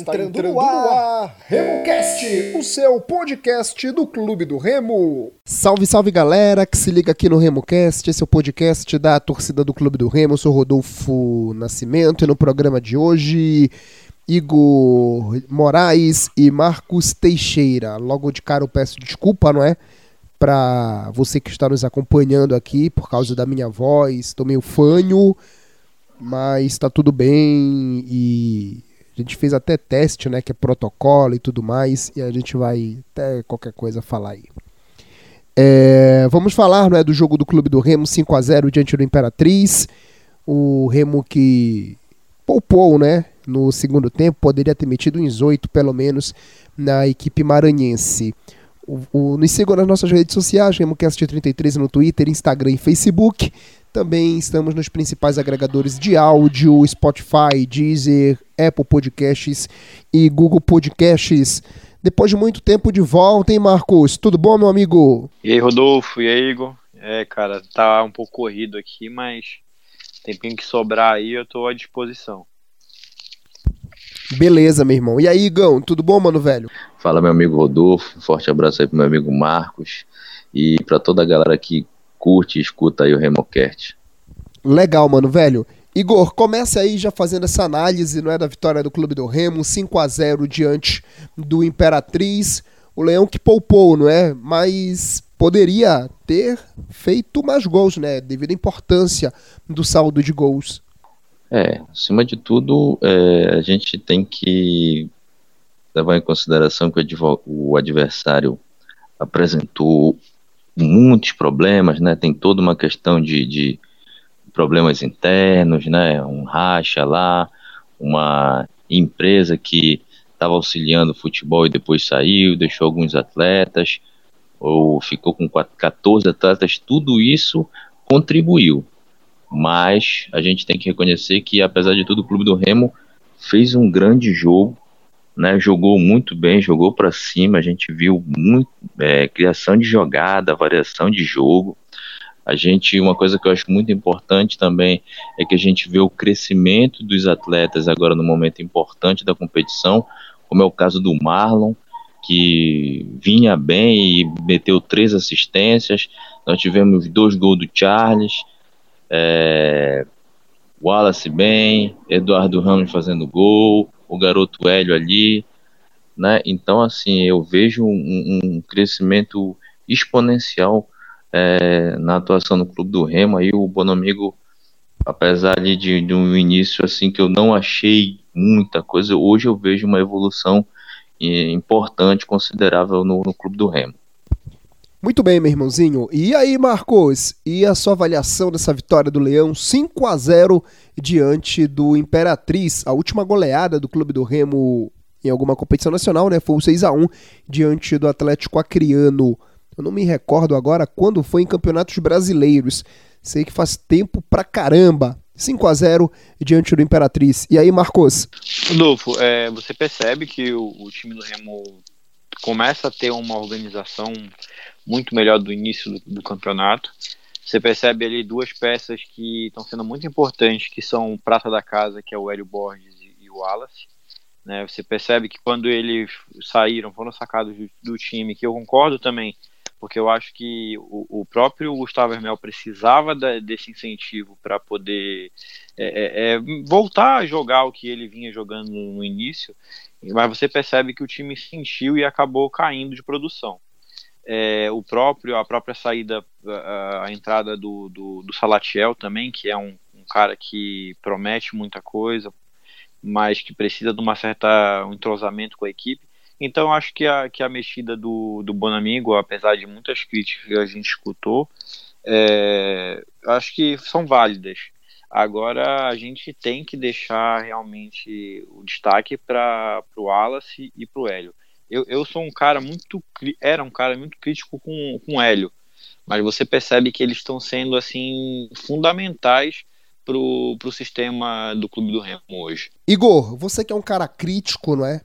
Está entrando, entrando no ar, RemoCast, o seu podcast do Clube do Remo. Salve, salve galera que se liga aqui no RemoCast, esse é o podcast da torcida do Clube do Remo. Eu sou Rodolfo Nascimento e no programa de hoje, Igor Moraes e Marcos Teixeira. Logo de cara eu peço desculpa, não é? Para você que está nos acompanhando aqui por causa da minha voz, estou meio fanho mas está tudo bem e a gente fez até teste, né, que é protocolo e tudo mais, e a gente vai até qualquer coisa falar aí. É, vamos falar né, do jogo do Clube do Remo 5 a 0 diante do Imperatriz. O Remo que poupou né, no segundo tempo, poderia ter metido uns 8 pelo menos na equipe maranhense. O, o, nos sigam nas nossas redes sociais, RemoCast33 no Twitter, Instagram e Facebook. Também estamos nos principais agregadores de áudio, Spotify, Deezer, Apple Podcasts e Google Podcasts. Depois de muito tempo de volta, hein, Marcos? Tudo bom, meu amigo? E aí, Rodolfo? E aí, Igor? É, cara, tá um pouco corrido aqui, mas tempinho que sobrar aí eu tô à disposição. Beleza, meu irmão. E aí, Igão, tudo bom, mano, velho? Fala, meu amigo Rodolfo. Um forte abraço aí pro meu amigo Marcos e para toda a galera que curte e escuta aí o Remocast. Legal, mano, velho. Igor, comece aí já fazendo essa análise, não é, da vitória do Clube do Remo, 5 a 0 diante do Imperatriz. O Leão que poupou, não é? Mas poderia ter feito mais gols, né? Devido à importância do saldo de gols. É, acima de tudo, é, a gente tem que levar em consideração que o adversário apresentou muitos problemas, né? Tem toda uma questão de, de problemas internos, né? Um racha lá, uma empresa que estava auxiliando o futebol e depois saiu, deixou alguns atletas, ou ficou com 14 atletas, tudo isso contribuiu. Mas a gente tem que reconhecer que, apesar de tudo, o Clube do Remo fez um grande jogo, né, jogou muito bem, jogou para cima, a gente viu muito é, criação de jogada, variação de jogo. A gente, uma coisa que eu acho muito importante também é que a gente vê o crescimento dos atletas agora no momento importante da competição, como é o caso do Marlon, que vinha bem e meteu três assistências. Nós tivemos dois gols do Charles, é, Wallace bem, Eduardo Ramos fazendo gol, o garoto Hélio ali, né? Então, assim, eu vejo um, um crescimento exponencial é, na atuação no Clube do Remo. Aí o Bonomigo, apesar de, de um início assim que eu não achei muita coisa, hoje eu vejo uma evolução é, importante, considerável no, no Clube do Remo. Muito bem, meu irmãozinho. E aí, Marcos? E a sua avaliação dessa vitória do Leão 5 a 0 diante do Imperatriz, a última goleada do Clube do Remo em alguma competição nacional, né? Foi o 6 a 1 diante do Atlético Acreano. Eu não me recordo agora quando foi em campeonatos brasileiros. Sei que faz tempo pra caramba. 5 a 0 diante do Imperatriz. E aí, Marcos? Rodolfo, é, você percebe que o, o time do Remo começa a ter uma organização muito melhor do início do, do campeonato. Você percebe ali duas peças que estão sendo muito importantes, que são o prata da casa, que é o Hélio Borges e, e o Wallace. Né? Você percebe que quando eles saíram, foram sacados do, do, time, que eu concordo também, porque eu acho que o, o próprio Gustavo Hermel precisava da, desse incentivo para poder é, é, é, voltar a jogar o que ele vinha jogando no início, mas você percebe que o time sentiu e acabou caindo de produção é, o próprio a própria saída a, a entrada do, do, do, Salatiel também que é um, um, cara que promete muita coisa mas que precisa de uma certa um entrosamento com a equipe. Então acho que a, que a mexida do, do Bonamigo apesar de muitas críticas que a gente escutou é, acho que são válidas. Agora a gente tem que deixar realmente o destaque para o Wallace e para o Hélio eu, eu sou um cara muito. Era um cara muito crítico com, com o Hélio. Mas você percebe que eles estão sendo assim fundamentais pro, pro sistema do Clube do Remo hoje. Igor, você que é um cara crítico, não é?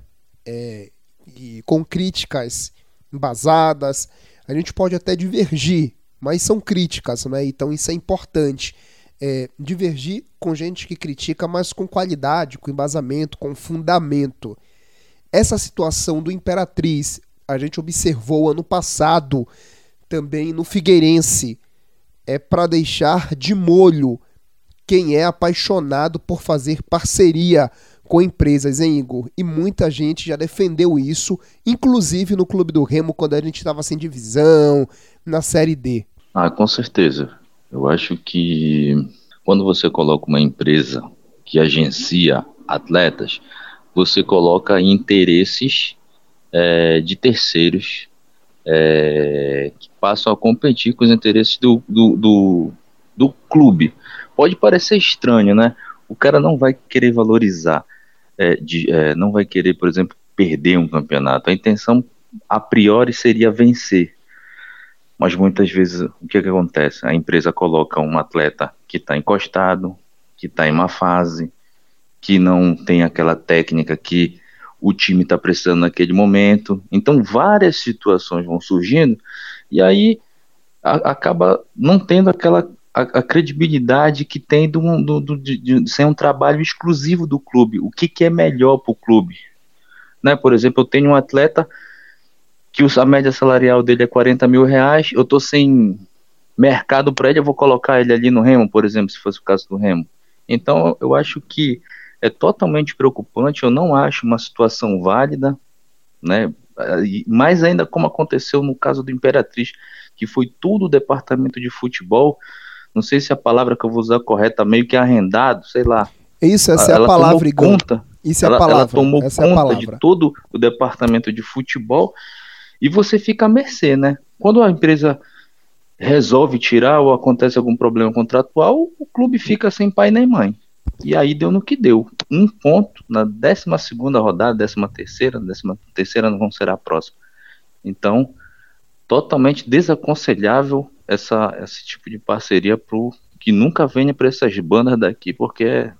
é e com críticas embasadas, a gente pode até divergir, mas são críticas, né? Então isso é importante. É, divergir com gente que critica, mas com qualidade, com embasamento, com fundamento. Essa situação do Imperatriz, a gente observou ano passado também no Figueirense, é para deixar de molho quem é apaixonado por fazer parceria com empresas, hein, Igor? E muita gente já defendeu isso, inclusive no Clube do Remo, quando a gente estava sem divisão, na Série D. Ah, com certeza. Eu acho que quando você coloca uma empresa que agencia atletas, você coloca interesses é, de terceiros é, que passam a competir com os interesses do, do, do, do clube. Pode parecer estranho, né? O cara não vai querer valorizar é, de, é, não vai querer, por exemplo, perder um campeonato. A intenção a priori seria vencer. Mas muitas vezes o que, que acontece? A empresa coloca um atleta que está encostado, que está em uma fase, que não tem aquela técnica que o time está precisando naquele momento. Então várias situações vão surgindo e aí a, acaba não tendo aquela a, a credibilidade que tem do, do, do, de, de, ser um trabalho exclusivo do clube. O que, que é melhor para o clube? Né? Por exemplo, eu tenho um atleta que a média salarial dele é 40 mil reais, eu estou sem mercado para ele, eu vou colocar ele ali no Remo, por exemplo, se fosse o caso do Remo. Então, eu acho que é totalmente preocupante, eu não acho uma situação válida, né? Mais ainda como aconteceu no caso do Imperatriz, que foi tudo o departamento de futebol não sei se a palavra que eu vou usar correta, meio que arrendado, sei lá. Isso, essa ela é a palavra, tomou conta, Isso é ela, a palavra. Ela tomou essa conta é de todo o departamento de futebol e você fica à mercê, né? Quando a empresa resolve tirar ou acontece algum problema contratual, o clube fica sem pai nem mãe. E aí deu no que deu. Um ponto na 12 rodada, 13 terceira, 13 terceira não será a próxima. Então, totalmente desaconselhável essa, esse tipo de parceria pro que nunca venha para essas bandas daqui, porque é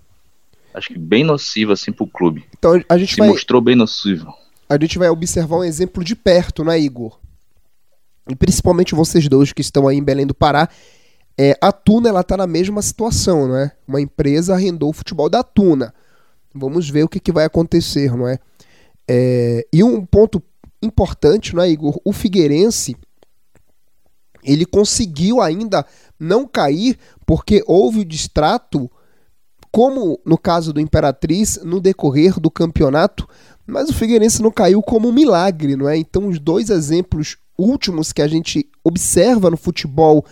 acho que bem nociva assim pro clube. Então a gente Se vai, mostrou bem nocivo. A gente vai observar um exemplo de perto, né, Igor? E principalmente vocês dois que estão aí em Belém do Pará. É, a Tuna ela tá na mesma situação, não é? Uma empresa arrendou o futebol da Tuna. Vamos ver o que, que vai acontecer, não é? é? E um ponto importante, não é, Igor? O Figueirense ele conseguiu ainda não cair porque houve o distrato, como no caso do Imperatriz, no decorrer do campeonato, mas o Figueirense não caiu como um milagre, não é? Então, os dois exemplos últimos que a gente observa no futebol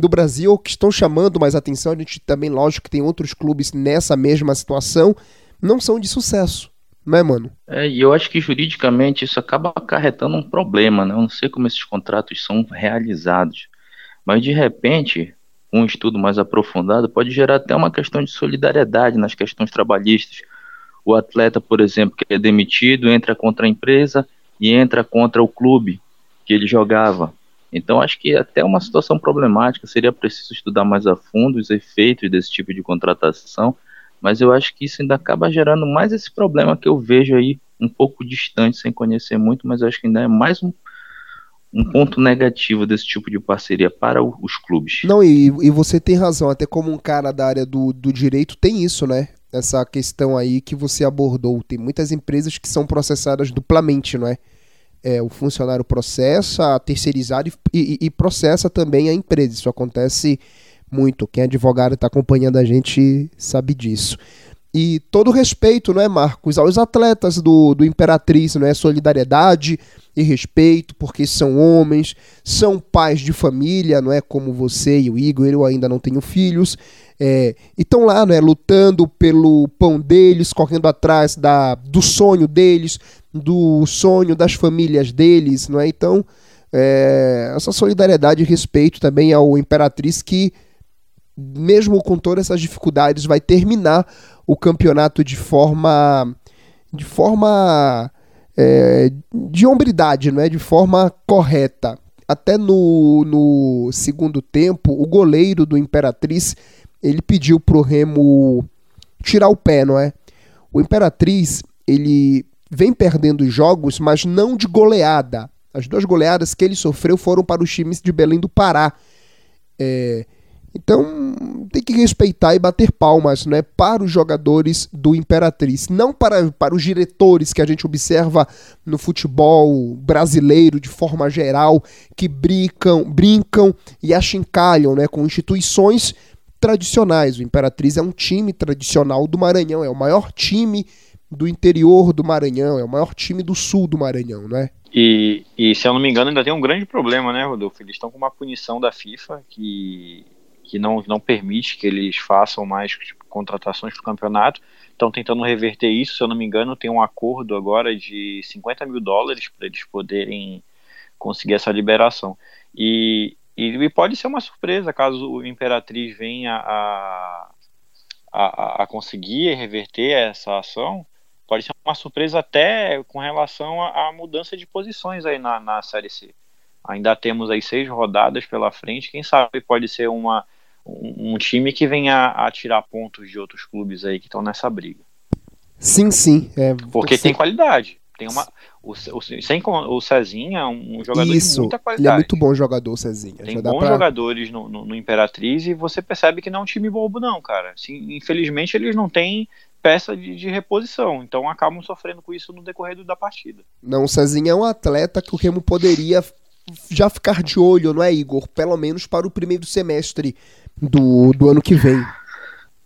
do Brasil que estão chamando mais atenção, a gente também, lógico, que tem outros clubes nessa mesma situação, não são de sucesso né, mano? É, e eu acho que juridicamente isso acaba acarretando um problema, né? Eu não sei como esses contratos são realizados, mas de repente, um estudo mais aprofundado pode gerar até uma questão de solidariedade nas questões trabalhistas. O atleta, por exemplo, que é demitido, entra contra a empresa e entra contra o clube que ele jogava. Então, acho que até uma situação problemática seria preciso estudar mais a fundo os efeitos desse tipo de contratação mas eu acho que isso ainda acaba gerando mais esse problema que eu vejo aí um pouco distante, sem conhecer muito, mas eu acho que ainda é mais um, um ponto negativo desse tipo de parceria para o, os clubes. Não, e, e você tem razão, até como um cara da área do, do direito tem isso, né? Essa questão aí que você abordou. Tem muitas empresas que são processadas duplamente, não é? É, o funcionário processa, terceirizado e, e, e processa também a empresa. Isso acontece muito. Quem é advogado está acompanhando a gente sabe disso. E todo respeito, não é, Marcos, aos atletas do, do Imperatriz, não é? Solidariedade e respeito, porque são homens, são pais de família, não é? Como você e o Igor, eu ainda não tenho filhos. É, e estão lá, não é? Lutando pelo pão deles, correndo atrás da, do sonho deles, do sonho das famílias deles, não é? Então, é, essa solidariedade e respeito também ao Imperatriz que mesmo com todas essas dificuldades, vai terminar o campeonato de forma de forma é, de hombridade, não é? de forma correta. Até no, no segundo tempo, o goleiro do Imperatriz ele pediu pro Remo tirar o pé, não é? O Imperatriz ele vem perdendo jogos, mas não de goleada. As duas goleadas que ele sofreu foram para os times de Belém do Pará. É, Então tem que respeitar e bater palmas né, para os jogadores do Imperatriz, não para, para os diretores que a gente observa no futebol brasileiro de forma geral, que brincam, brincam e achincalham né, com instituições tradicionais. O Imperatriz é um time tradicional do Maranhão, é o maior time do interior do Maranhão, é o maior time do sul do Maranhão, não é? E, e se eu não me engano, ainda tem um grande problema, né, Rodolfo? Eles estão com uma punição da FIFA que que não, não permite que eles façam mais tipo, contratações para o campeonato. Estão tentando reverter isso, se eu não me engano, tem um acordo agora de 50 mil dólares para eles poderem conseguir essa liberação. E, e, pode ser uma surpresa caso o Imperatriz venha a, a, a conseguir reverter essa ação. Pode ser uma surpresa até com relação à mudança de posições aí na, na Série C. Ainda temos aí seis rodadas pela frente. Quem sabe pode ser uma um, time que venha a tirar pontos de outros clubes aí que estão nessa briga. Sim, sim. É, Porque tem qualidade. Tem uma, o, o, sem, o Cezinha é um jogador Isso, de muita qualidade. Ele é muito bom jogador, Cezinha. Tem bons pra... jogadores no, no, no, Imperatriz e você percebe que não é um time bobo, não, cara. Assim, infelizmente, eles não têm peça de, de, reposição, então acabam sofrendo com isso no decorrer da partida. Não, o Cezinha é um atleta que o Remo poderia já ficar de olho, não é, Igor? Pelo menos para o primeiro semestre do, do ano que vem.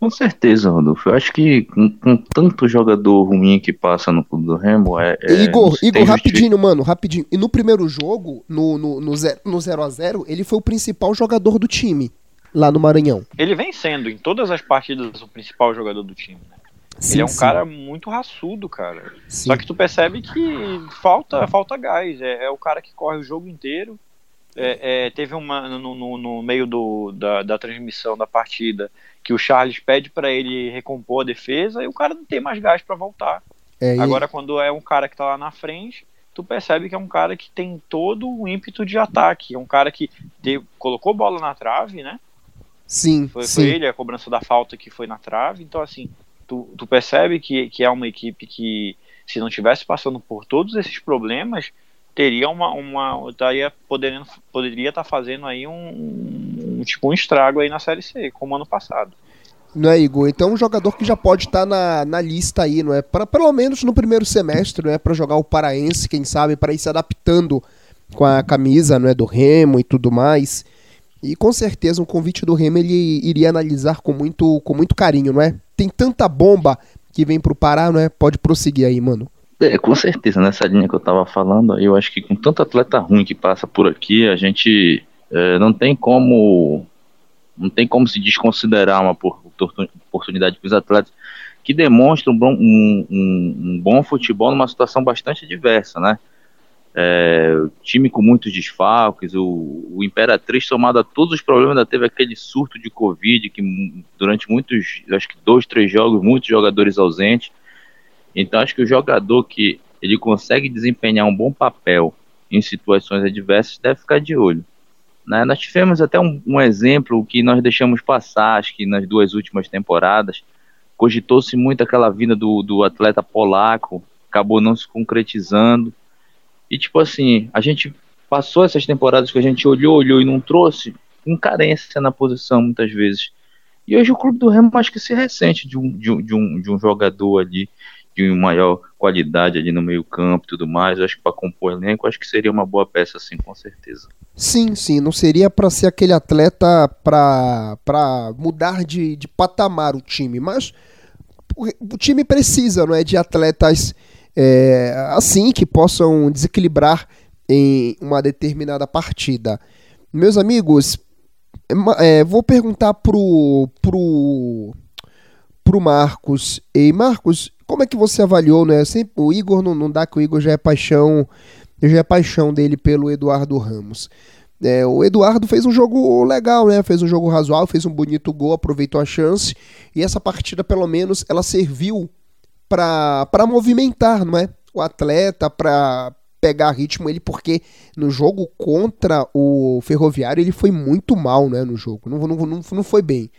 Com certeza, Rodolfo. Eu acho que com, com tanto jogador ruim que passa no clube do Remo, é. é Igor, Igor rapidinho, mano, rapidinho. E no primeiro jogo, no 0 no, no, zero, no zero a 0 ele foi o principal jogador do time, lá no Maranhão. Ele vem sendo, em todas as partidas, o principal jogador do time, né? Sim, ele é um sim. cara muito raçudo, cara. Sim. Só que tu percebe que falta, falta gás. É, é, o cara que corre o jogo inteiro. É, é, teve uma no, no, no meio do, da, da, transmissão da partida que o Charles pede para ele recompor a defesa e o cara não tem mais gás para voltar. É, Agora, quando é um cara que tá lá na frente, tu percebe que é um cara que tem todo o ímpeto de ataque. É um cara que deu, colocou bola na trave, né? Sim. Foi, sim. foi ele, a cobrança da falta que foi na trave. Então, assim, tu, tu percebe que, que é uma equipe que, se não tivesse passando por todos esses problemas, teria uma, uma estaria podendo, poderia estar tá fazendo aí um, um, tipo um estrago aí na série C, como ano passado. Não é, Igor? Então um jogador que já pode estar tá na, na lista aí, não é? Para pelo menos no primeiro semestre, não é? Para jogar o paraense, quem sabe, para ir se adaptando com a camisa, não é, do Remo e tudo mais. E com certeza um convite do Remo ele iria analisar com muito, com muito carinho, não é? Tem tanta bomba que vem pro Pará, não é? Pode prosseguir aí, mano. É, com certeza, nessa linha que eu tava falando, eu acho que com tanto atleta ruim que passa por aqui, a gente é, não tem como não tem como se desconsiderar uma oportunidade para os atletas que demonstram um bom, um, um, um bom futebol numa situação bastante diversa, né? É, time com muitos desfalques, o, o Imperatriz, somado a todos os problemas, ainda teve aquele surto de Covid, que durante muitos, acho que dois, três jogos, muitos jogadores ausentes. Então, acho que o jogador que ele consegue desempenhar um bom papel em situações adversas deve ficar de olho. Né? Nós tivemos até um, um exemplo que nós deixamos passar, acho que nas duas últimas temporadas, cogitou-se muito aquela vinda do, do atleta polaco, acabou não se concretizando e tipo assim, a gente passou essas temporadas que a gente olhou, olhou e não trouxe, com carência na posição muitas vezes. E hoje o clube do Remo acho que se ressente de um, de um, de um, de um jogador ali de maior qualidade ali no meio campo e tudo mais. Eu acho que para compor elenco, acho que seria uma boa peça, sim, com certeza. Sim, sim, não seria para ser aquele atleta para mudar de, de patamar o time, mas o, o time precisa, não é, de atletas é, assim que possam desequilibrar em uma determinada partida. Meus amigos, é, vou perguntar pro, pro, pro Marcos. E Marcos, como é que você avaliou, né? Sempre, o Igor não, não dá que o Igor já é paixão, já é paixão dele pelo Eduardo Ramos. É, o Eduardo fez um jogo legal, né? Fez um jogo razoável, fez um bonito gol, aproveitou a chance. E essa partida, pelo menos, ela serviu para movimentar, não é? O atleta, para pegar ritmo ele, porque no jogo contra o Ferroviário ele foi muito mal, né? No jogo, não, não, não, não foi bem.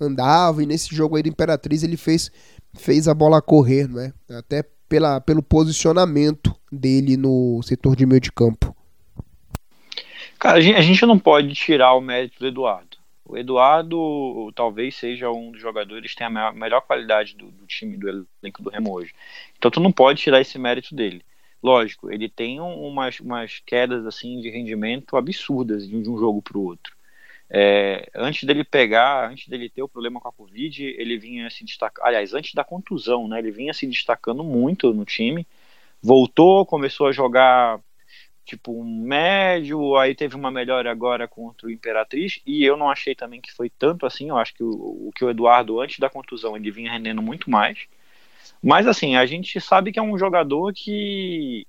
Andava e nesse jogo aí do Imperatriz ele fez, fez a bola correr, não é? Até pela, pelo posicionamento dele no setor de meio de campo. Cara, a gente, não pode tirar o mérito do Eduardo. O Eduardo talvez seja um dos jogadores que tem a melhor, qualidade do, do, time, do elenco do Remo hoje. Então tu não pode tirar esse mérito dele. Lógico, ele tem umas, umas quedas assim de rendimento absurdas de um jogo para o outro. É, antes dele pegar, antes dele ter o problema com a Covid, ele vinha se destacar. Aliás, antes da contusão, né? Ele vinha se destacando muito no time. Voltou, começou a jogar tipo um médio, aí teve uma melhora agora contra o Imperatriz, e eu não achei também que foi tanto assim, eu acho que o, o que o Eduardo, antes da contusão, ele vinha rendendo muito mais. Mas assim, a gente sabe que é um jogador que,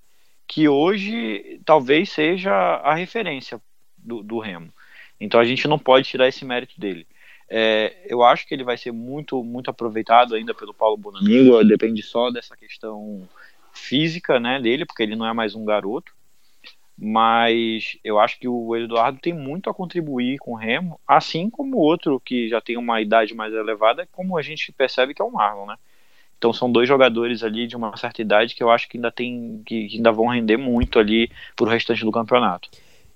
que hoje talvez seja a referência do, do Remo. Então a gente não pode tirar esse mérito dele. É, eu acho que ele vai ser muito, muito aproveitado ainda pelo Paulo Bonamigo, depende só dessa questão física né, dele, porque ele não é mais um garoto mas eu acho que o Eduardo tem muito a contribuir com o Remo, assim como o outro que já tem uma idade mais elevada, como a gente percebe que é o Marlon, né? Então são dois jogadores ali de uma certa idade que eu acho que ainda tem que, ainda vão render muito ali pro restante do campeonato.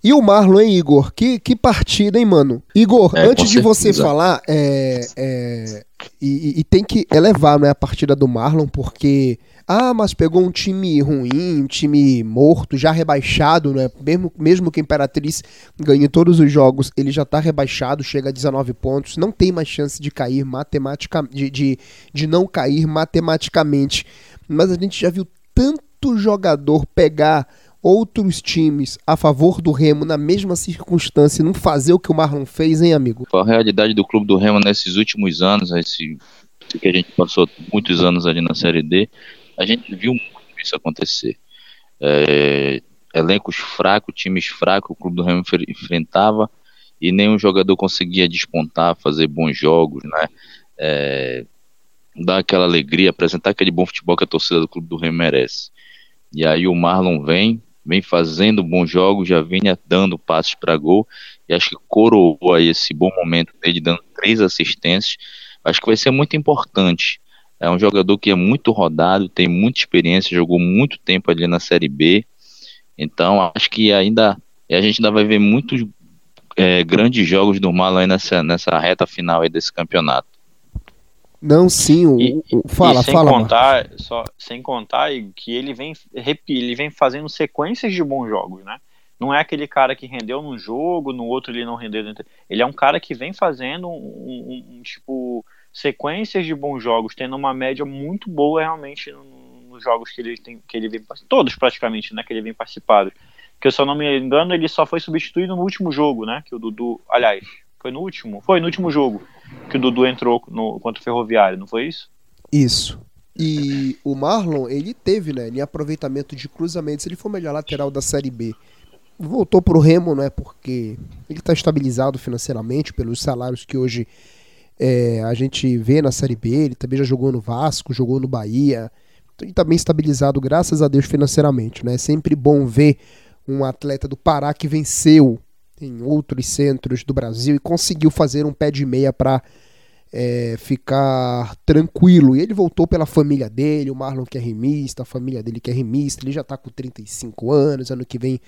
E o Marlon, hein, Igor? Que, que partida, hein, mano? Igor, é, antes de você falar, é, é, e, e, tem que elevar né, a partida do Marlon, porque ah, mas pegou um time ruim, um time morto, já rebaixado, né? Mesmo, mesmo que a Imperatriz ganhe todos os jogos, ele já tá rebaixado, chega a 19 pontos, não tem mais chance de cair matematicamente, de, de, de não cair matematicamente. Mas a gente já viu tanto jogador pegar outros times a favor do Remo na mesma circunstância e não fazer o que o Marlon fez, hein, amigo? A realidade do clube do Remo nesses últimos anos, esse que a gente passou muitos anos ali na Série D, a gente viu muito isso acontecer. É, elencos fracos, times fracos, o clube do Remo enfrentava e nenhum jogador conseguia despontar, fazer bons jogos, né? É, dar aquela alegria, apresentar aquele bom futebol que a torcida do clube do Remo merece. E aí o Marlon vem, vem fazendo bons jogos, já vinha dando passos para gol e acho que coroou aí esse bom momento dele dando três assistências. Acho que vai ser muito importante é um jogador que é muito rodado, tem muita experiência, jogou muito tempo ali na Série B. Então, acho que ainda a gente ainda vai ver muitos é, grandes jogos do Marlon nessa, nessa reta final aí desse campeonato. Não, sim, o, e, o fala, sem fala. Contar, só, sem contar que ele vem, ele vem fazendo sequências de bons jogos, né? Não é aquele cara que rendeu num jogo, no outro ele não rendeu. Ele é um cara que vem fazendo um, um, um tipo sequências de bons jogos, tendo uma média muito boa realmente nos jogos que ele tem, que ele vem todos praticamente, né, que ele vem participado. Que se eu não me engano, ele só foi substituído no último jogo, né, que o Dudu, aliás, foi no último, foi no último jogo que o Dudu entrou no contra o Ferroviário, não foi isso? Isso. E o Marlon, ele teve, né, em aproveitamento de cruzamentos, ele foi o melhor lateral da Série B. Voltou pro Remo, né, porque ele está estabilizado financeiramente pelos salários que hoje é, a gente vê na Série B, ele também já jogou no Vasco, jogou no Bahia. Então ele está bem estabilizado, graças a Deus, financeiramente. Né? É sempre bom ver um atleta do Pará que venceu em outros centros do Brasil e conseguiu fazer um pé de meia para é, ficar tranquilo. E ele voltou pela família dele, o Marlon que é remista, a família dele que é remista, ele já está com 35 anos, ano que vem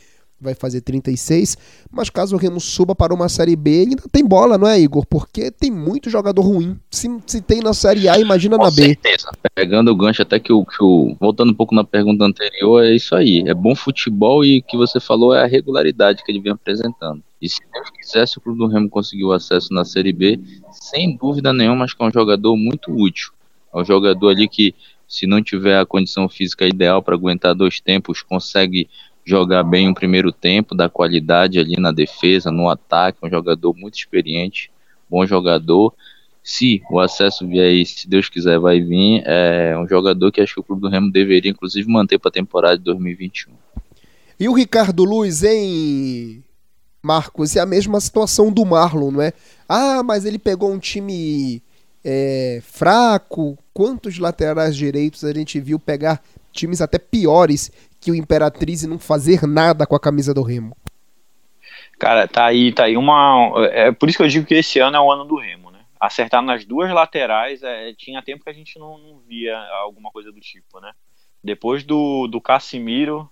vai fazer 36, mas caso o Remo suba para uma Série B, ele ainda tem bola, não é, Igor? Porque tem muito jogador ruim. Se, se tem na Série A, imagina Com na B. certeza. Pegando o gancho até que o, que o... Voltando um pouco na pergunta anterior, é isso aí. É bom futebol e o que você falou é a regularidade que ele vem apresentando. E se Deus quisesse, o Clube do Remo conseguiu acesso na Série B, sem dúvida nenhuma, acho que é um jogador muito útil. É um jogador ali que, se não tiver a condição física ideal para aguentar dois tempos, consegue jogar bem o primeiro tempo, dar qualidade ali na defesa, no ataque, um jogador muito experiente, bom jogador. Se o acesso vier aí, se Deus quiser, vai vir, é um jogador que acho que o Clube do Remo deveria, inclusive, manter para a temporada de 2021. E o Ricardo Luiz, hein, Marcos? É a mesma situação do Marlon, não é? Ah, mas ele pegou um time é, fraco. Quantos laterais direitos a gente viu pegar times até piores que o Imperatriz e não fazer nada com a camisa do Remo. Cara, tá aí, tá aí uma. É por isso que eu digo que esse ano é o ano do Remo, né? Acertar nas duas laterais, é, tinha tempo que a gente não, não, via alguma coisa do tipo, né? Depois do, do Casimiro,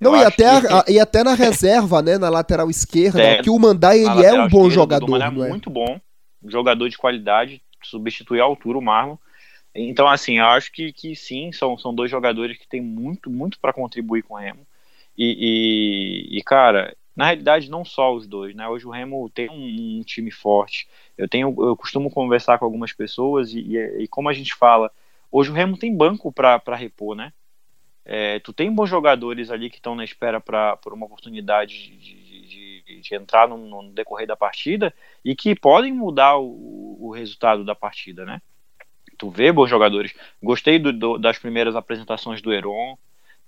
Não, e até, a, e até na reserva, né? Na lateral esquerda, é, que o Mandai ele é um bom jogador. é muito bom, jogador de qualidade, substitui a altura o Marlon. Então, assim, eu acho que, que sim, são, são dois jogadores que têm muito, muito para contribuir com o Remo. E, e, e, cara, na realidade, não só os dois, né? Hoje o Remo tem um, um time forte. Eu tenho, eu costumo conversar com algumas pessoas e, e, e como a gente fala, hoje o Remo tem banco para repor, né? É, tu tem bons jogadores ali que estão na espera para por uma oportunidade de, de, de entrar no, no, decorrer da partida e que podem mudar o, o, resultado da partida, né? Tu vê bons jogadores. Gostei do, do, das primeiras apresentações do Heron,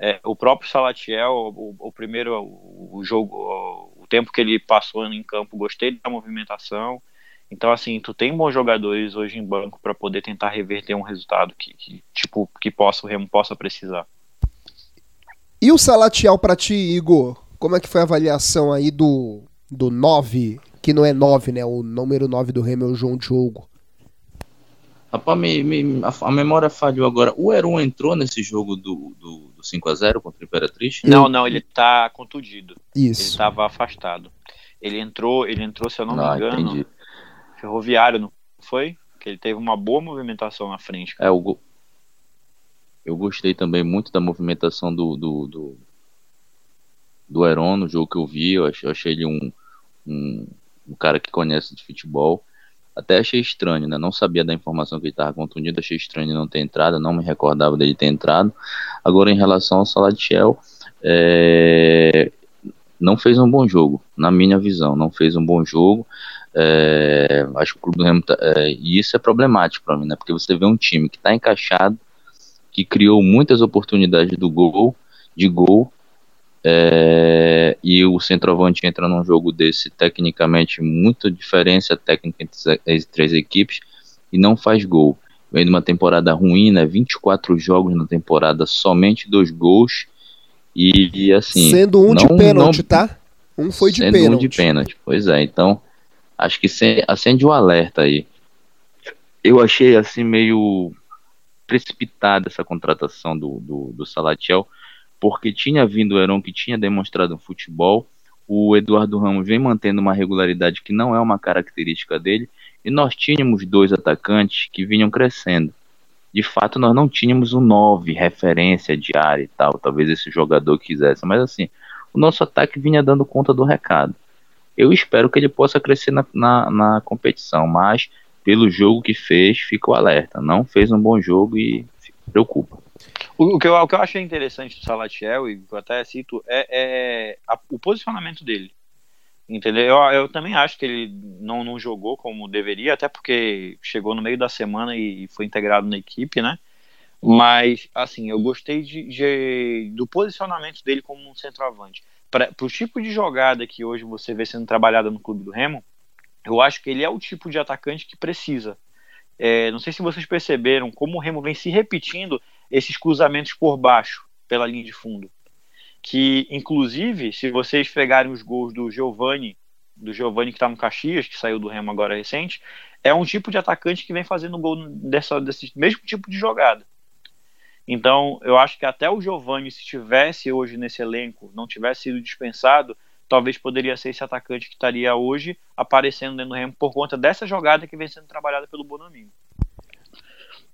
é, o próprio Salatiel, o, o primeiro o, jogo, o, o tempo que ele passou em campo, gostei da movimentação. Então, assim, tu tem bons jogadores hoje em banco para poder tentar reverter um resultado que, que, tipo, que possa, o Remo possa precisar. E o Salatiel para ti, Igor? Como é que foi a avaliação aí do, do 9, que não é 9, né? O número 9 do Remo é o João Diogo. Rapaz, me, me, a, a, memória falhou agora. O Heron entrou nesse jogo do, do, do 5x0 contra o Imperatriz? Não, não, ele tá contundido. Isso. Ele estava afastado. Ele entrou, ele entrou, se eu não ah, me engano, entendi. ferroviário, não foi? Que ele teve uma boa movimentação na frente. Cara. É, o, eu gostei também muito da movimentação do, do, do, do Heron no jogo que eu vi. Eu achei, eu achei ele um, um, um, cara que conhece de futebol. Até achei estranho, né? Não sabia da informação que ele estava contundido. Achei estranho não ter entrado. Não me recordava dele ter entrado. Agora, em relação ao Salatiel, é... não fez um bom jogo, na minha visão. Não fez um bom jogo. É... Acho que o Clube do. Tá... É... E isso é problemático para mim, né? Porque você vê um time que está encaixado que criou muitas oportunidades do gol, de gol, é, e o centroavante entra num jogo desse, tecnicamente, muita diferença técnica entre as três equipes, e não faz gol. Vem de uma temporada ruim, né? 24 jogos na temporada, somente dois gols. E, e assim. Sendo um não, de pênalti, não, tá? Um foi de sendo pênalti. um de pênalti. Pois é, então. Acho que acende o um alerta aí. Eu achei assim meio precipitada essa contratação do, do, do Salatiel, porque tinha vindo o Heron que tinha demonstrado um futebol, o Eduardo Ramos vem mantendo uma regularidade que não é uma característica dele, e nós tínhamos dois atacantes que vinham crescendo. De fato, nós não tínhamos um 9 referência de área e tal, talvez esse jogador quisesse, mas assim, o nosso ataque vinha dando conta do recado. Eu espero que ele possa crescer na, na, na competição, mas pelo jogo que fez, fica o alerta. Não fez um bom jogo e preocupa. O, o, que eu, o que eu achei interessante do Salatiel, e eu até cito, é, é a, o posicionamento dele. Entendeu? Eu, eu, também acho que ele não, não jogou como deveria, até porque chegou no meio da semana e foi integrado na equipe, né? Mas, assim, eu gostei de, de do posicionamento dele como um centroavante. Para o tipo de jogada que hoje você vê sendo trabalhada no Clube do Remo, eu acho que ele é o tipo de atacante que precisa. É, não sei se vocês perceberam como o Remo vem se repetindo esses cruzamentos por baixo, pela linha de fundo. Que, inclusive, se vocês pegarem os gols do Giovani, do Giovani que está no Caxias, que saiu do Remo agora recente, é um tipo de atacante que vem fazendo gol dessa, desse mesmo tipo de jogada. Então, eu acho que até o Giovani, se tivesse hoje nesse elenco, não tivesse sido dispensado, talvez poderia ser esse atacante que estaria hoje aparecendo dentro do Remo por conta dessa jogada que vem sendo trabalhada pelo Bonaminho.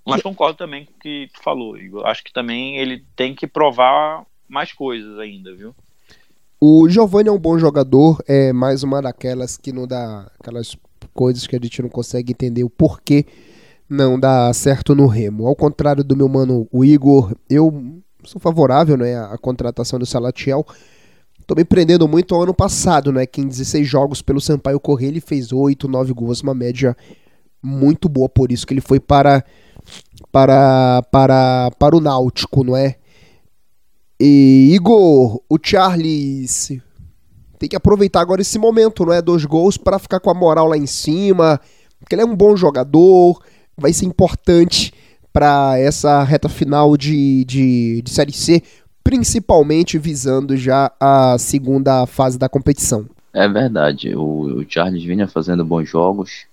Mas concordo também com o que tu falou, Igor. Acho que também ele tem que provar mais coisas ainda, viu? O Giovanni é um bom jogador, é mais uma daquelas que não dá aquelas coisas que a gente não consegue entender o porquê não dá certo no Remo. Ao contrário do meu mano o Igor, eu sou favorável né, à contratação do Salatiel Tô me prendendo muito ao ano passado, né? Que em 16 jogos pelo Sampaio Correia ele fez 8, 9 gols, uma média muito boa, por isso que ele foi para para para para o Náutico, não é? E Igor, o Charles tem que aproveitar agora esse momento, não é? Dois gols para ficar com a moral lá em cima, porque ele é um bom jogador, vai ser importante para essa reta final de, de, de Série C principalmente visando já a segunda fase da competição. É verdade, o, o Charles vinha fazendo bons jogos,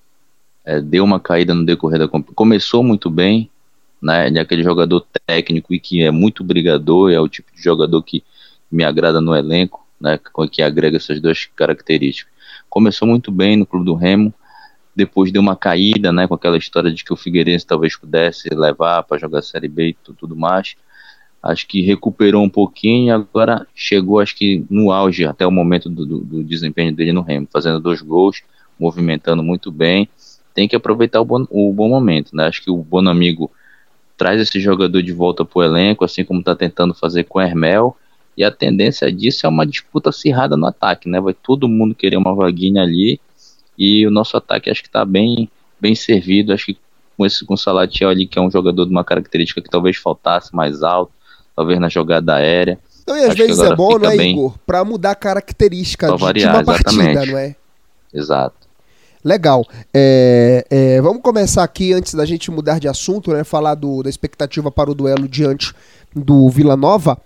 é, deu uma caída no decorrer da começou muito bem, né, ele é aquele jogador técnico e que é muito brigador, é o tipo de jogador que me agrada no elenco, né, que agrega essas duas características. Começou muito bem no clube do Remo, depois deu uma caída, né, com aquela história de que o Figueirense talvez pudesse levar para jogar Série B e tudo mais. Acho que recuperou um pouquinho agora chegou, acho que no auge até o momento do, do, do desempenho dele no Remo, fazendo dois gols, movimentando muito bem. Tem que aproveitar o bom, o bom momento, né? Acho que o bom amigo traz esse jogador de volta para o elenco, assim como está tentando fazer com o Hermel. E a tendência disso é uma disputa acirrada no ataque, né? Vai todo mundo querer uma vaguinha ali. E o nosso ataque acho que está bem, bem servido. Acho que com esse com o Salatiel ali, que é um jogador de uma característica que talvez faltasse mais alto, talvez na jogada aérea. Então, e às vezes é bom, não é, Igor? Para mudar a característica de, variar, de uma exatamente. partida, não é? Exato. Legal. É, é, vamos começar aqui, antes da gente mudar de assunto, né? Falar do, da expectativa para o duelo diante do Vila Nova.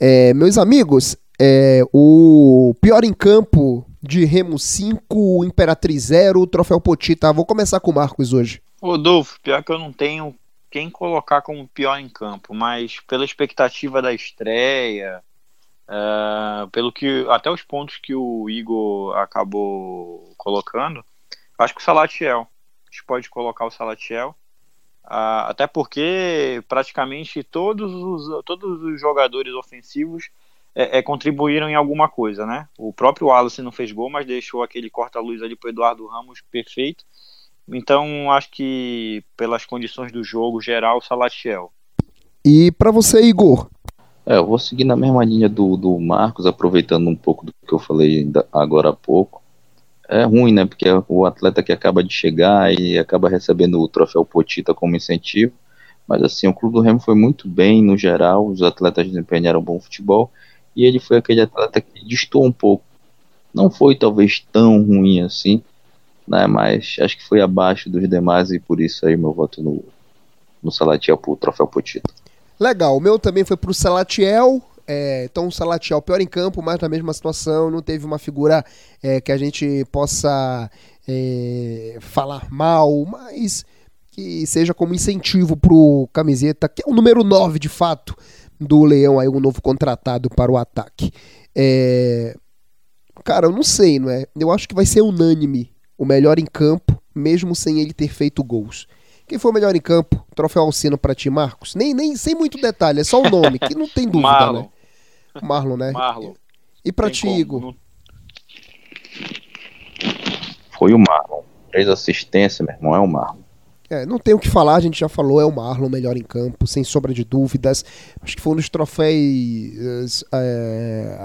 É, meus amigos, é, o pior em campo de Remo 5, Imperatriz 0, Troféu Potita. Vou começar com o Marcos hoje. Rodolfo, pior que eu não tenho quem colocar como pior em campo, mas pela expectativa da estreia, uh, pelo que até os pontos que o Igor acabou colocando, Acho que o Salatiel. A gente pode colocar o Salatiel. Uh, até porque praticamente todos os, todos os jogadores ofensivos é, é, contribuíram em alguma coisa, né? O próprio Wallace não fez gol, mas deixou aquele corta-luz ali para Eduardo Ramos perfeito. Então acho que pelas condições do jogo geral, Salatiel. E para você, Igor? É, eu vou seguir na mesma linha do, do Marcos, aproveitando um pouco do que eu falei agora há pouco é ruim, né? Porque o atleta que acaba de chegar e acaba recebendo o troféu Potita como incentivo. Mas assim, o Clube do Remo foi muito bem no geral, os atletas desempenharam bom futebol e ele foi aquele atleta que distou um pouco. Não foi talvez tão ruim assim, né? Mas acho que foi abaixo dos demais e por isso aí meu voto no, no Salatiel pro troféu Potita. Legal, o meu também foi pro Salatiel. É, então o Salatiel pior em campo, mas na mesma situação, não teve uma figura é, que a gente possa é, falar mal, mas que seja como incentivo pro camiseta, que é o número 9 de fato do Leão, aí um novo contratado para o ataque. É... Cara, eu não sei, não é? Eu acho que vai ser unânime o melhor em campo, mesmo sem ele ter feito gols. Quem foi o melhor em campo? Troféu Alcino para ti, Marcos? Nem, nem sem muito detalhe, é só o nome, que não tem dúvida, Marlon. né? Marlon, né? Marlon. E pra ti, Igor? Foi o Marlon. Três assistências, meu irmão, é o Marlon. É, não tem o que falar, a gente já falou, é o Marlon melhor em campo, sem sombra de dúvidas. Acho que foi um dos troféus. É,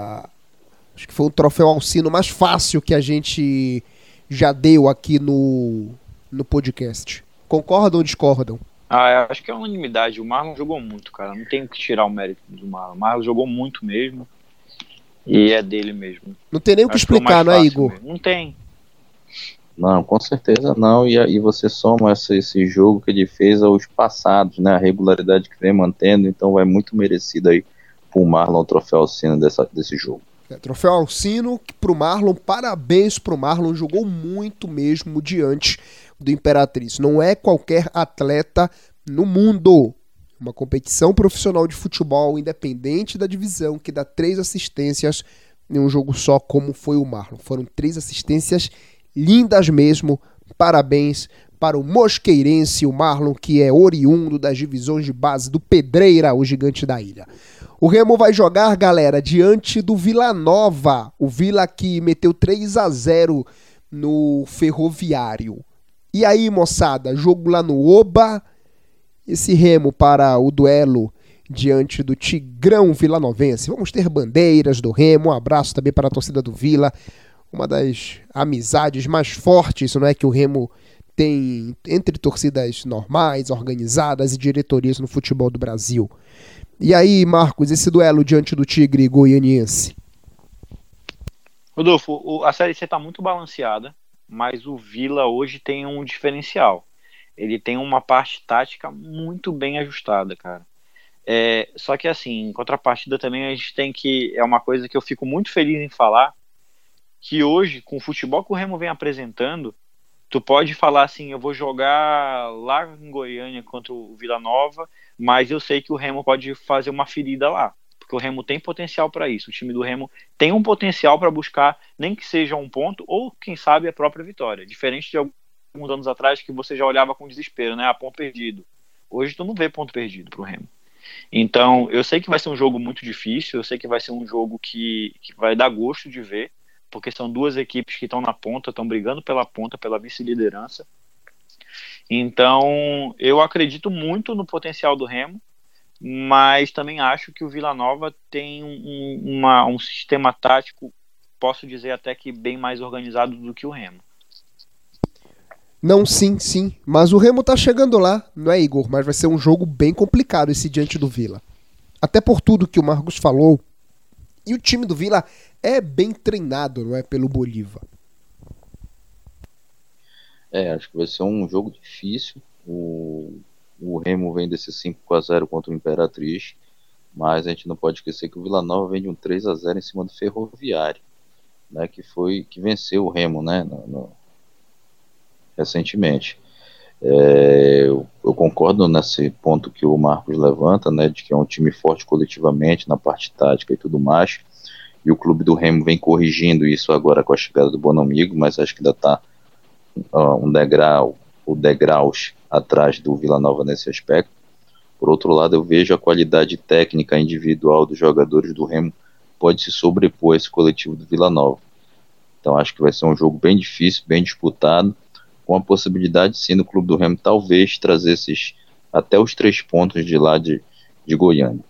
acho que foi um troféu Alcino mais fácil que a gente já deu aqui no, no podcast. Concordam ou discordam? Ah, acho que é unanimidade. O Marlon jogou muito, cara. Não tem que tirar o mérito do Marlon. O Marlon jogou muito mesmo. E é dele mesmo. Não tem nem o que explicar, não é, Igor? Mesmo. Não tem. Não, com certeza não. E, e você soma esse, esse jogo que ele fez aos passados, né? A regularidade que vem mantendo, então vai muito merecido aí pro Marlon o troféu Alcino dessa, desse jogo. É, troféu Alcino pro Marlon, parabéns pro Marlon, jogou muito mesmo diante do Imperatriz. Não é qualquer atleta no mundo. Uma competição profissional de futebol, independente da divisão, que dá três assistências em um jogo só, como foi o Marlon. Foram três assistências lindas mesmo. Parabéns para o Mosqueirense, o Marlon, que é oriundo das divisões de base do Pedreira, o gigante da ilha. O Remo vai jogar, galera, diante do Vila Nova. O Vila que meteu 3 a 0 no Ferroviário. E aí, moçada, jogo lá no Oba. Esse remo para o duelo diante do Tigrão Vilanovense. Vamos ter bandeiras do Remo. Um abraço também para a torcida do Vila. Uma das amizades mais fortes, não é que o Remo tem entre torcidas normais, organizadas e diretorias no futebol do Brasil. E aí, Marcos, esse duelo diante do Tigre goianiense? Rodolfo, a Série C está muito balanceada mas o Vila hoje tem um diferencial. Ele tem uma parte tática muito bem ajustada, cara. É, só que assim, em contrapartida também a gente tem que. É uma coisa que eu fico muito feliz em falar. Que hoje, com o futebol que o Remo vem apresentando, tu pode falar assim, eu vou jogar lá em Goiânia contra o Vila Nova, mas eu sei que o Remo pode fazer uma ferida lá. Porque o Remo tem potencial para isso. O time do Remo tem um potencial para buscar, nem que seja um ponto, ou quem sabe a própria vitória. Diferente de alguns anos atrás que você já olhava com desespero, né? A ponto perdido. Hoje tu não vê ponto perdido para o Remo. Então, eu sei que vai ser um jogo muito difícil, eu sei que vai ser um jogo que, que vai dar gosto de ver, porque são duas equipes que estão na ponta, estão brigando pela ponta, pela vice-liderança. Então, eu acredito muito no potencial do Remo, mas também acho que o Vila Nova tem um, uma, um sistema tático, posso dizer até que bem mais organizado do que o Remo. Não, sim, sim. Mas o Remo tá chegando lá, não é, Igor? Mas vai ser um jogo bem complicado esse diante do Vila. Até por tudo que o Marcos falou. E o time do Vila é bem treinado, não é? Pelo Bolívar. É, acho que vai ser um jogo difícil. O, o Remo vem desse 5 a 0 contra o Imperatriz. Mas a gente não pode esquecer que o Vila Nova vem de um 3 a 0 em cima do Ferroviário. Né, que foi que venceu o Remo né, no, no recentemente. É, eu, eu, concordo nesse ponto que o Marcos levanta, né, de que é um time forte coletivamente na parte tática e tudo mais. E o clube do Remo vem corrigindo isso agora com a chegada do Bonamigo, mas acho que ainda está uh, um degrau, o degraus atrás do Vila Nova nesse aspecto. Por outro lado, eu vejo a qualidade técnica individual dos jogadores do Remo pode se sobrepor a esse coletivo do Vila Nova. Então acho que vai ser um jogo bem difícil, bem disputado com a possibilidade, sim, do Clube do Remo talvez trazer esses até os três pontos de lá de, de Goiânia.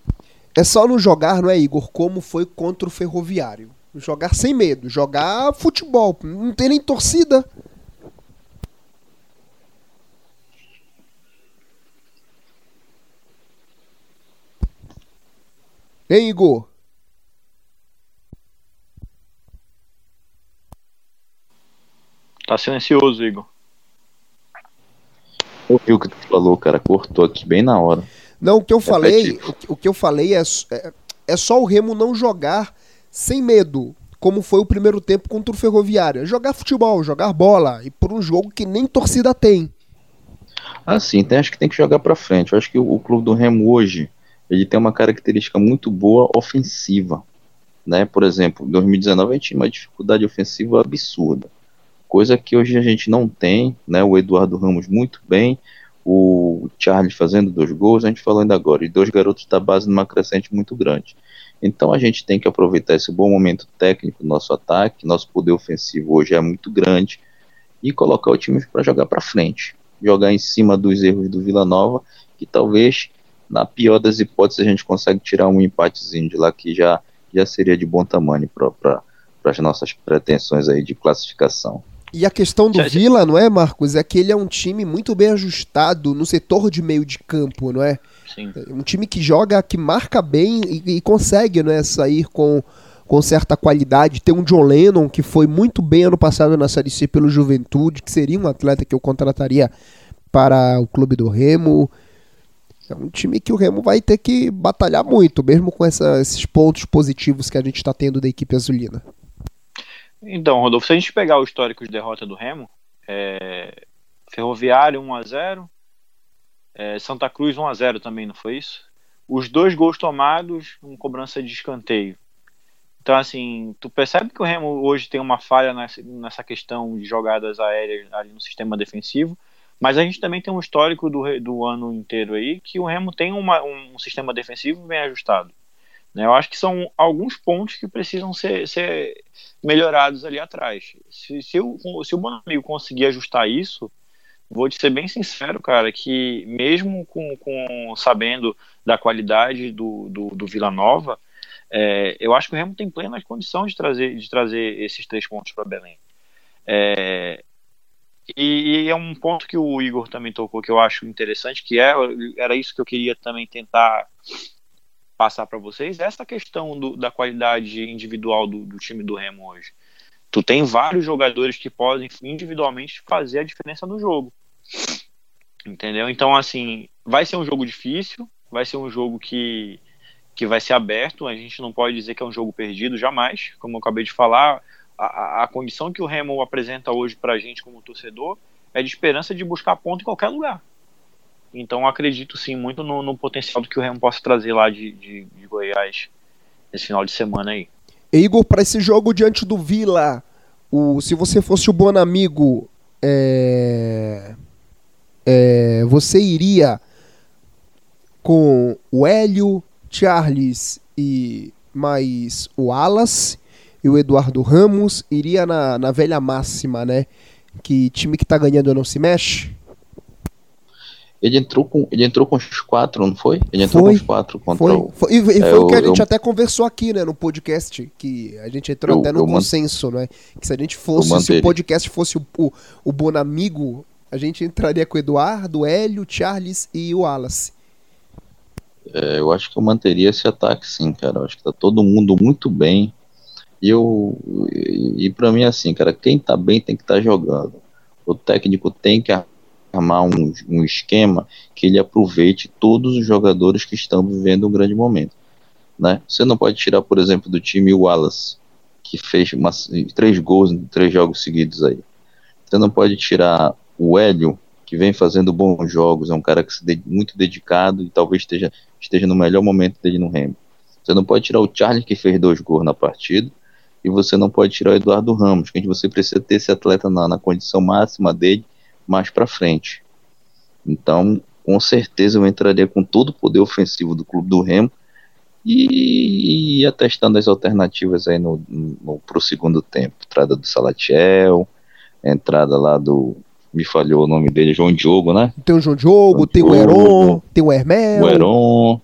É só não jogar, não é, Igor, como foi contra o Ferroviário. Jogar sem medo, jogar futebol, não ter nem torcida. Hein, Igor? Tá silencioso, Igor ouvi o que tu falou, cara. Cortou aqui bem na hora. Não, o que eu falei, o, que eu falei é, é, é só o Remo não jogar sem medo, como foi o primeiro tempo contra o Ferroviário. É jogar futebol, jogar bola, e por um jogo que nem torcida tem. Ah, sim, então acho que tem que jogar para frente. Eu acho que o, o, clube do Remo hoje, ele tem uma característica muito boa ofensiva. Né? Por exemplo, em 2019 a gente tinha uma dificuldade ofensiva absurda coisa que hoje a gente não tem, né? O Eduardo Ramos muito bem, o Charles fazendo dois gols, a gente falando agora, e dois garotos da base numa crescente muito grande. Então a gente tem que aproveitar esse bom momento técnico do nosso ataque, nosso poder ofensivo hoje é muito grande, e colocar o time para jogar para frente, jogar em cima dos erros do Vila Nova, que talvez, na pior das hipóteses, a gente consegue tirar um empatezinho de lá que já, já seria de bom tamanho para as nossas pretensões aí de classificação. E a questão do Vila, não é, Marcos? É que ele é um time muito bem ajustado no setor de meio de campo, não é? Sim. É um time que joga, que marca bem e, e consegue né, sair com, com certa qualidade. Tem um John Lennon que foi muito bem ano passado na Série C pelo Juventude, que seria um atleta que eu contrataria para o clube do Remo. É um time que o Remo vai ter que batalhar muito, mesmo com essa, esses pontos positivos que a gente está tendo da equipe azulina. Então, Rodolfo, se a gente pegar o histórico de derrota do Remo, é... Ferroviário 1x0, é... Santa Cruz 1x0 também, não foi isso? Os dois gols tomados, uma cobrança de escanteio. Então, assim, tu percebe que o Remo hoje tem uma falha nessa questão de jogadas aéreas ali no sistema defensivo, mas a gente também tem um histórico do, do ano inteiro aí que o Remo tem uma, um sistema defensivo bem ajustado. Né? Eu acho que são alguns pontos que precisam ser, ser melhorados ali atrás. Se, se, o, se o conseguir ajustar isso, vou te ser bem sincero, cara, que mesmo com, com sabendo da qualidade do, do, do Vila Nova, é, eu acho que o Remo tem plena condição de trazer, de trazer esses três pontos para Belém. É, e, e, é um ponto que o Igor também tocou que eu acho interessante, que é, era isso que eu queria também tentar passar para vocês essa questão do, da qualidade individual do, do, time do Remo hoje. Tu tem vários jogadores que podem individualmente fazer a diferença no jogo. Entendeu? Então, assim, vai ser um jogo difícil, vai ser um jogo que, que vai ser aberto. A gente não pode dizer que é um jogo perdido, jamais. Como eu acabei de falar, a, a condição que o Remo apresenta hoje para a gente como torcedor é de esperança de buscar ponto em qualquer lugar. Então acredito sim muito no, no, potencial do que o Remo possa trazer lá de, de, de Goiás nesse final de semana aí. Igor, para esse jogo diante do Vila, o, se você fosse o bom amigo, é, é, você iria com o Hélio, Charles e mais o Alas e o Eduardo Ramos, iria na, na velha máxima, né? Que time que tá ganhando não se mexe? Ele entrou com, ele entrou com os quatro, não foi? Ele entrou Foi, com os quatro contra Foi, o. foi, e, e é, foi o que a eu- gente eu- até conversou aqui, né, no podcast, que a gente entrou Eu- até no consenso, né? Que se a gente fosse, se o podcast fosse o, o, o Bonamigo, a gente entraria com o Eduardo, o Hélio, o Charles e o Wallace. É, eu acho que eu manteria esse ataque sim, cara. Eu acho que tá todo mundo muito bem. E eu e, para mim é assim, cara, quem tá bem tem que estar jogando. O técnico tem que armar um, um esquema que ele aproveite todos os jogadores que estão vivendo um grande momento, né? Você não pode tirar, por exemplo, do time o Wallace, que fez três gols em três jogos seguidos aí. Você não pode tirar o Hélio, que vem fazendo bons jogos, é um cara que se de- muito dedicado e talvez esteja esteja no melhor momento dele no Remo. Você não pode tirar o Charlie que fez dois gols na partida e você não pode tirar o Eduardo Ramos, que você precisa ter esse atleta na, na condição máxima dele mais para frente. Então, com certeza eu entraria com todo o poder ofensivo do clube do Remo e ia testando as alternativas aí no, no, pro segundo tempo. Entrada do Salatiel, entrada lá do. Me falhou o nome dele, João Diogo, né? Tem o João Diogo, João tem o Diogo. Heron, tem o Hermel, o Heron.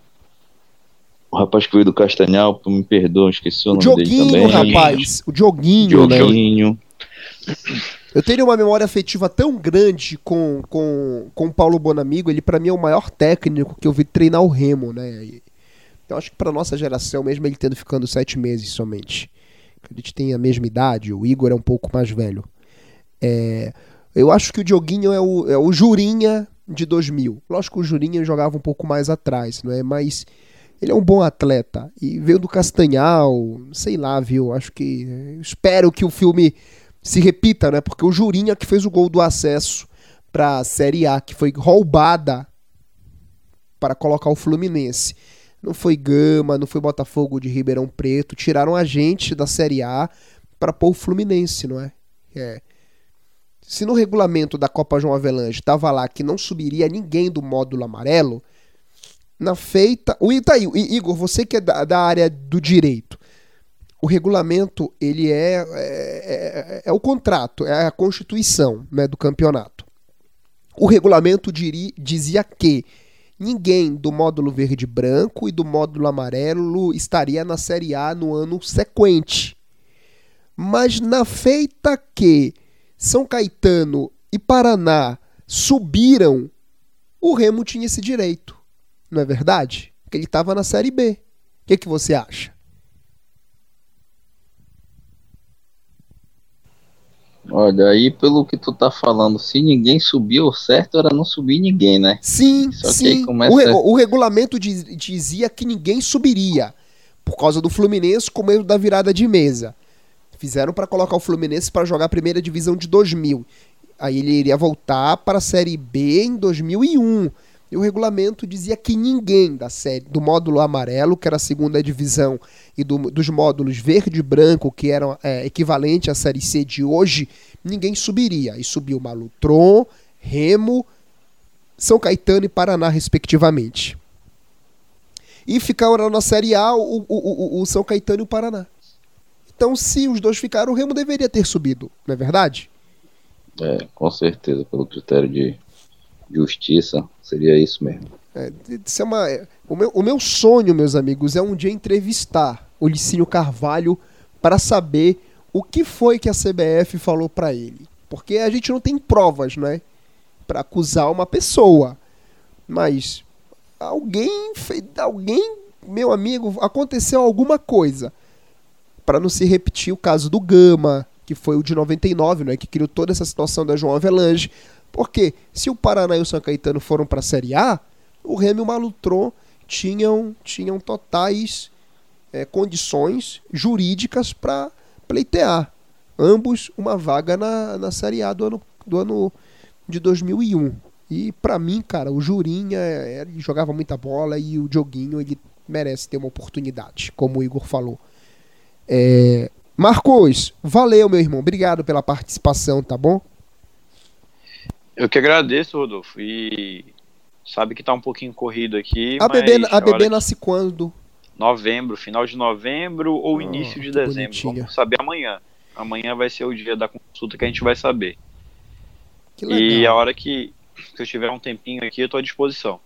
O rapaz que veio do Castanhal, me perdoa, esqueci o, o nome dele Dioguinho, também. rapaz. O Dioguinho, né? Dioguinho. Eu teria uma memória afetiva tão grande com, com, com o Paulo Bonamigo, ele pra mim é o maior técnico que eu vi treinar o Remo, né? Eu acho que pra nossa geração, mesmo ele tendo ficando sete meses somente, a gente tem a mesma idade, o Igor é um pouco mais velho. É, eu acho que o Dioguinho é o, é o Jurinha de 2000. Lógico que o Jurinha jogava um pouco mais atrás, não é? Mas ele é um bom atleta e veio do Castanhal, sei lá, viu? Acho que espero que o filme se repita, né? Porque o Jurinha que fez o gol do acesso para a Série A, que foi roubada para colocar o Fluminense. Não foi Gama, não foi Botafogo de Ribeirão Preto, tiraram a gente da Série A para pôr o Fluminense, não é? É. Se no regulamento da Copa João Avelange tava lá que não subiria ninguém do módulo amarelo, na feita. O tá aí, o Igor, você que é da, da área do direito. O regulamento, ele é, é, é, é o contrato, é a constituição né, do campeonato. O regulamento diri, dizia que ninguém do módulo verde e branco e do módulo amarelo estaria na Série A no ano sequente. Mas na feita que São Caetano e Paraná subiram, o Remo tinha esse direito. Não é verdade? Porque ele estava na Série B. O que, que você acha? Olha, aí pelo que tu tá falando, se ninguém subiu, o certo era não subir ninguém, né? Sim, Só sim. começa- O, o regulamento diz- dizia que ninguém subiria por causa do Fluminense com medo da virada de mesa. Fizeram para colocar o Fluminense para jogar a primeira divisão de 2000. Aí ele iria voltar para a Série B em 2001. E o regulamento dizia que ninguém da série do módulo amarelo, que era a segunda divisão, e do- dos módulos verde e branco, que eram é, equivalente à Série C de hoje, ninguém subiria. E subiu Malutron, Remo, São Caetano e Paraná, respectivamente. E ficaram na Série A o, o, o, o São Caetano e o Paraná. Então, se os dois ficaram, o Remo deveria ter subido, não é verdade? É, com certeza, pelo critério de justiça, seria isso mesmo. É, isso é uma, é, o, meu, o meu sonho, meus amigos, é um dia entrevistar o Licínio Carvalho para saber o que foi que a CBF falou para ele. Porque a gente não tem provas, né? Para acusar uma pessoa. Mas alguém. Alguém, meu amigo, aconteceu alguma coisa. Para não se repetir o caso do Gama, que foi o de 99, né? Que criou toda essa situação da João Avelange. Porque se o Paraná e o São Caetano foram para a Série A, o Remo e o Malutron tinham, tinham totais é, condições jurídicas para pleitear. Ambos uma vaga na, na Série A do ano, do ano de 2001. E para mim, cara, o Jurinha é, ele jogava muita bola e o Dioguinho ele merece ter uma oportunidade, como o Igor falou. É... Marcos, valeu, meu irmão. Obrigado pela participação, tá bom? Eu que agradeço, Rodolfo. E sabe que tá um pouquinho corrido aqui. A bebê, a bebê nasce quando? Novembro, final de novembro ou oh, início de dezembro. Bonitinha. Vamos saber amanhã. Amanhã vai ser o dia da consulta que a gente vai saber. E a hora que, que eu tiver um tempinho aqui, eu tô à disposição.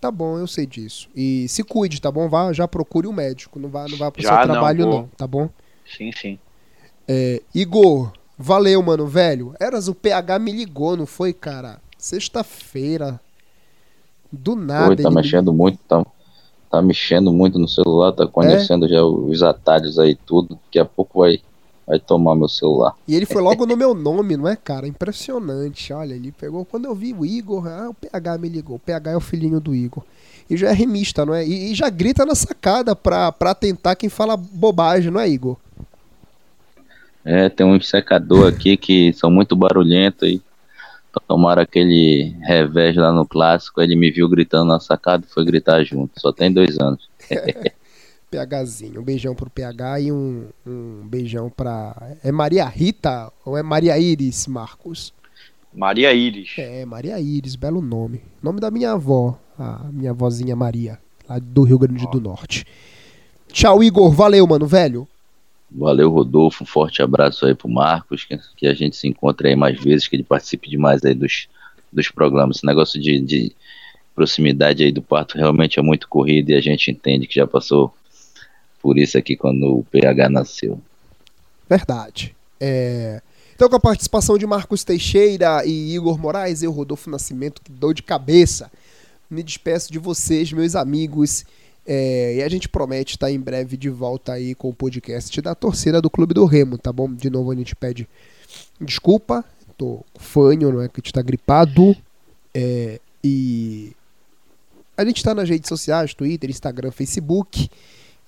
Tá bom, eu sei disso. E se cuide, tá bom? Vá, já procure o um médico. Não vá, não vá pro já, seu trabalho, não, não, tá bom? Sim, sim. É, Igor, valeu, mano, velho. Eras o PH me ligou, não foi, cara? Sexta-feira. Do nada. Oi, tá mexendo me... muito, tá, tá mexendo muito no celular, tá conhecendo é? já os atalhos aí, tudo. Daqui a pouco vai vai tomar meu celular. E ele foi logo no meu nome, não é, cara? Impressionante. Olha, ele pegou. Quando eu vi o Igor, ah, o PH me ligou. O PH é o filhinho do Igor. E já é remista, não é? E, e já grita na sacada pra, pra tentar quem fala bobagem, não é, Igor? É, tem um secador aqui que são muito barulhentos e tomaram aquele revés lá no clássico. Ele me viu gritando na sacada e foi gritar junto. Só tem dois anos. PHzinho. Um beijão pro PH e um, um beijão pra. É Maria Rita ou é Maria Iris, Marcos? Maria Iris. É, Maria Iris, belo nome. Nome da minha avó, a minha vozinha Maria, lá do Rio Grande oh. do Norte. Tchau, Igor. Valeu, mano, velho. Valeu, Rodolfo. Um forte abraço aí pro Marcos, que, que a gente se encontre aí mais vezes, que ele participe demais aí dos, dos programas. Esse negócio de, de proximidade aí do parto realmente é muito corrido e a gente entende que já passou por isso aqui quando o PH nasceu. Verdade. É... Então, com a participação de Marcos Teixeira e Igor Moraes, eu, Rodolfo Nascimento, que dou de cabeça, me despeço de vocês, meus amigos. É... e a gente promete estar em breve de volta aí com o podcast da torcida do Clube do Remo, tá bom? De novo, a gente pede desculpa, tô fanho, não é que a gente tá gripado. É... e a gente tá nas redes sociais, Twitter, Instagram, Facebook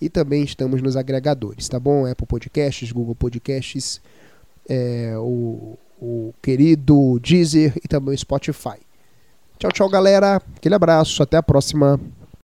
e também estamos nos agregadores, tá bom? Apple Podcasts, Google Podcasts, é, o, o querido Deezer e também o Spotify. Tchau, tchau, galera. Aquele abraço. Até a próxima.